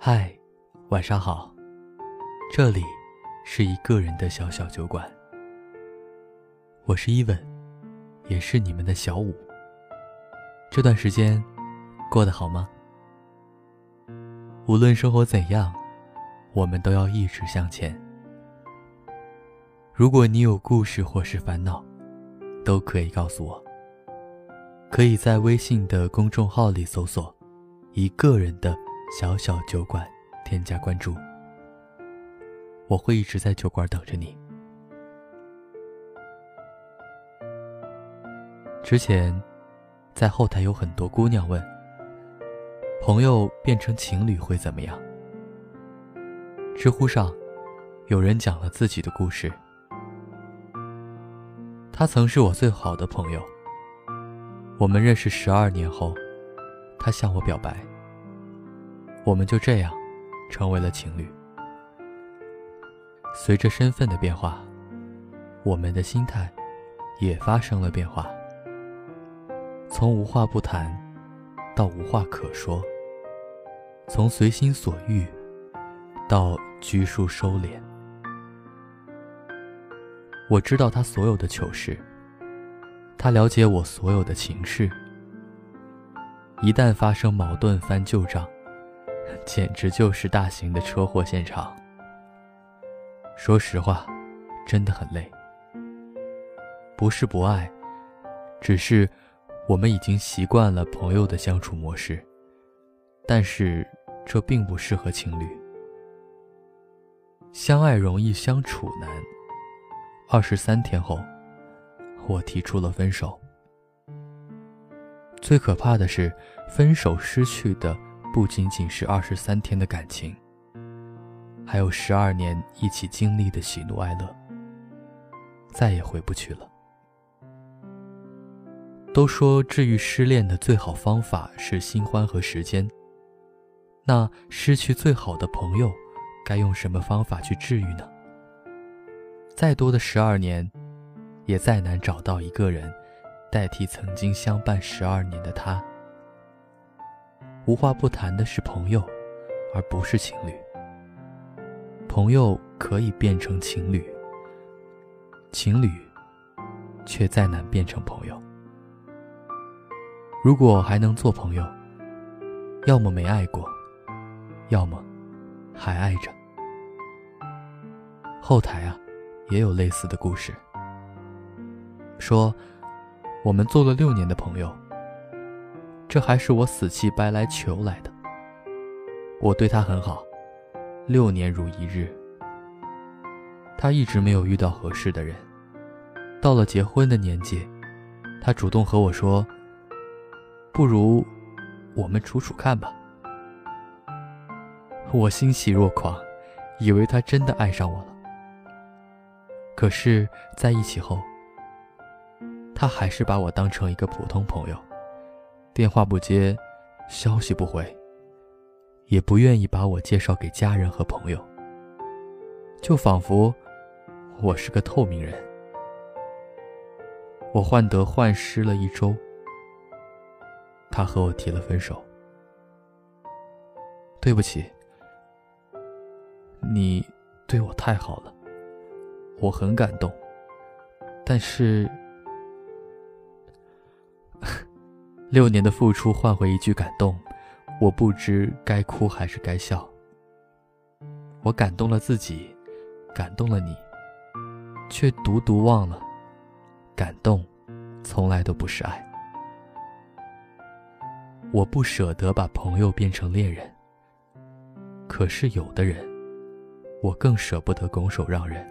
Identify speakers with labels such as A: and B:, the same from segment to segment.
A: 嗨，晚上好。这里是一个人的小小酒馆。我是伊文，也是你们的小五。这段时间过得好吗？无论生活怎样，我们都要一直向前。如果你有故事或是烦恼，都可以告诉我。可以在微信的公众号里搜索“一个人的小小酒馆”，添加关注。我会一直在酒馆等着你。之前，在后台有很多姑娘问：朋友变成情侣会怎么样？知乎上，有人讲了自己的故事。他曾是我最好的朋友。我们认识十二年后，他向我表白。我们就这样成为了情侣。随着身份的变化，我们的心态也发生了变化。从无话不谈到无话可说，从随心所欲到拘束收敛。我知道他所有的糗事。他了解我所有的情绪，一旦发生矛盾翻旧账，简直就是大型的车祸现场。说实话，真的很累。不是不爱，只是我们已经习惯了朋友的相处模式，但是这并不适合情侣。相爱容易相处难，二十三天后。我提出了分手。最可怕的是，分手失去的不仅仅是二十三天的感情，还有十二年一起经历的喜怒哀乐，再也回不去了。都说治愈失恋的最好方法是新欢和时间，那失去最好的朋友，该用什么方法去治愈呢？再多的十二年。也再难找到一个人，代替曾经相伴十二年的他。无话不谈的是朋友，而不是情侣。朋友可以变成情侣，情侣却再难变成朋友。如果还能做朋友，要么没爱过，要么还爱着。后台啊，也有类似的故事。说，我们做了六年的朋友，这还是我死乞白赖求来的。我对他很好，六年如一日。他一直没有遇到合适的人，到了结婚的年纪，他主动和我说：“不如我们处处看吧。”我欣喜若狂，以为他真的爱上我了。可是在一起后，他还是把我当成一个普通朋友，电话不接，消息不回，也不愿意把我介绍给家人和朋友，就仿佛我是个透明人。我患得患失了一周，他和我提了分手。对不起，你对我太好了，我很感动，但是。六年的付出换回一句感动，我不知该哭还是该笑。我感动了自己，感动了你，却独独忘了，感动从来都不是爱。我不舍得把朋友变成恋人，可是有的人，我更舍不得拱手让人。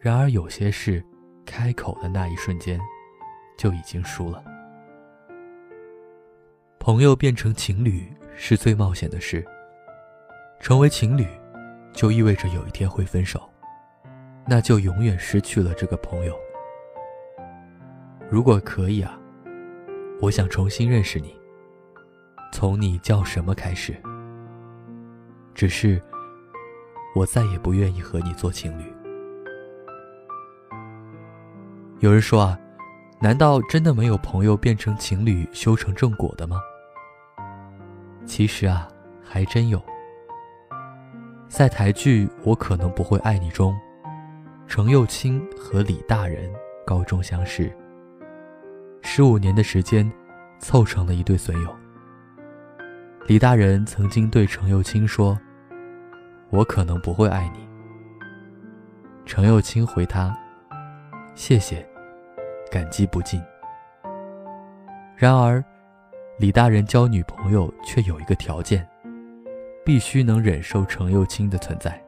A: 然而有些事，开口的那一瞬间，就已经输了。朋友变成情侣是最冒险的事。成为情侣，就意味着有一天会分手，那就永远失去了这个朋友。如果可以啊，我想重新认识你，从你叫什么开始。只是，我再也不愿意和你做情侣。有人说啊，难道真的没有朋友变成情侣修成正果的吗？其实啊，还真有。在台剧《我可能不会爱你》中，程又青和李大人高中相识，十五年的时间，凑成了一对损友。李大人曾经对程又青说：“我可能不会爱你。”程又青回他：“谢谢，感激不尽。”然而，李大人交女朋友却有一个条件，必须能忍受程又青的存在。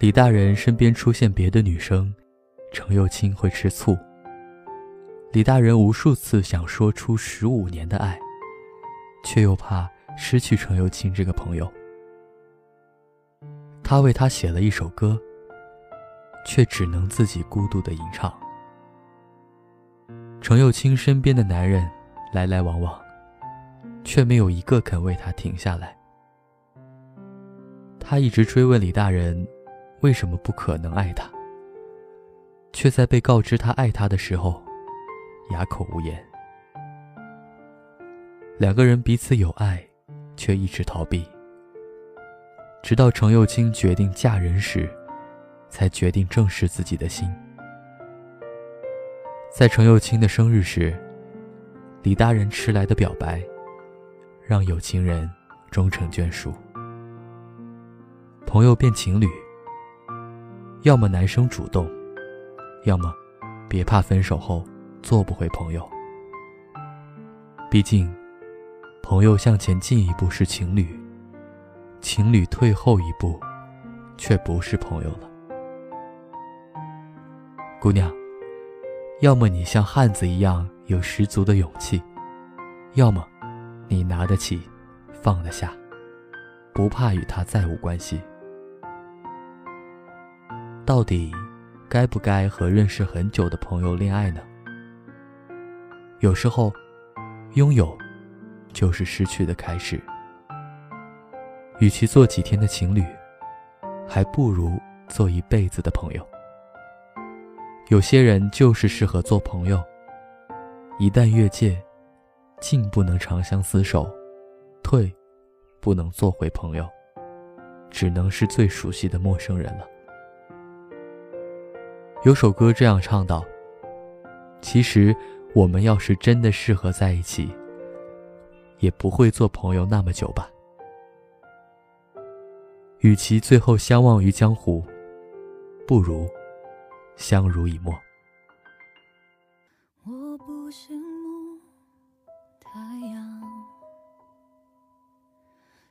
A: 李大人身边出现别的女生，程又青会吃醋。李大人无数次想说出十五年的爱，却又怕失去程又青这个朋友。他为她写了一首歌，却只能自己孤独的吟唱。程又青身边的男人来来往往，却没有一个肯为他停下来。他一直追问李大人，为什么不可能爱他，却在被告知他爱他的时候，哑口无言。两个人彼此有爱，却一直逃避，直到程又青决定嫁人时，才决定正视自己的心。在程又青的生日时，李大人迟来的表白，让有情人终成眷属。朋友变情侣，要么男生主动，要么别怕分手后做不回朋友。毕竟，朋友向前进一步是情侣，情侣退后一步，却不是朋友了。姑娘。要么你像汉子一样有十足的勇气，要么你拿得起，放得下，不怕与他再无关系。到底该不该和认识很久的朋友恋爱呢？有时候，拥有就是失去的开始。与其做几天的情侣，还不如做一辈子的朋友。有些人就是适合做朋友，一旦越界，进不能长相厮守，退不能做回朋友，只能是最熟悉的陌生人了。有首歌这样唱道：“其实我们要是真的适合在一起，也不会做朋友那么久吧。与其最后相忘于江湖，不如……”相濡以沫。
B: 我不羡慕太阳，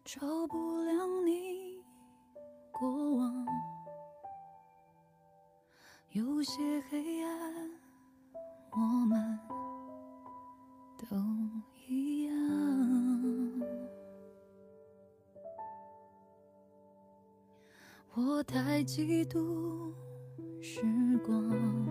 B: 照不亮你过往。有些黑暗，我们都一样。我太嫉妒。时光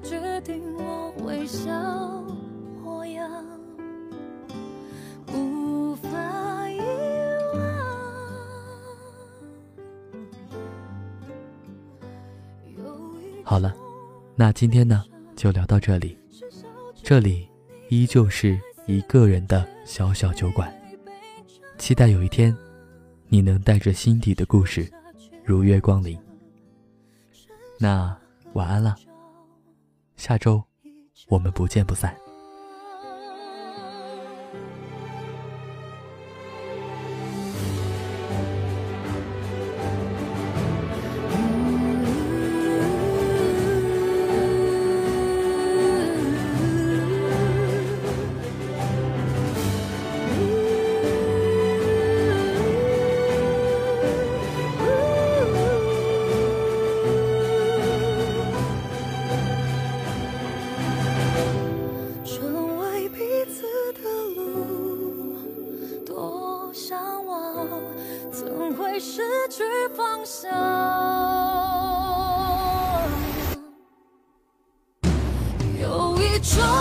B: 决定我微笑模样，无法遗
A: 忘。好了，那今天呢，就聊到这里。这里依旧是一个人的小小酒馆，期待有一天，你能带着心底的故事，如约光临。那。晚安了，下周我们不见不散。
B: 一种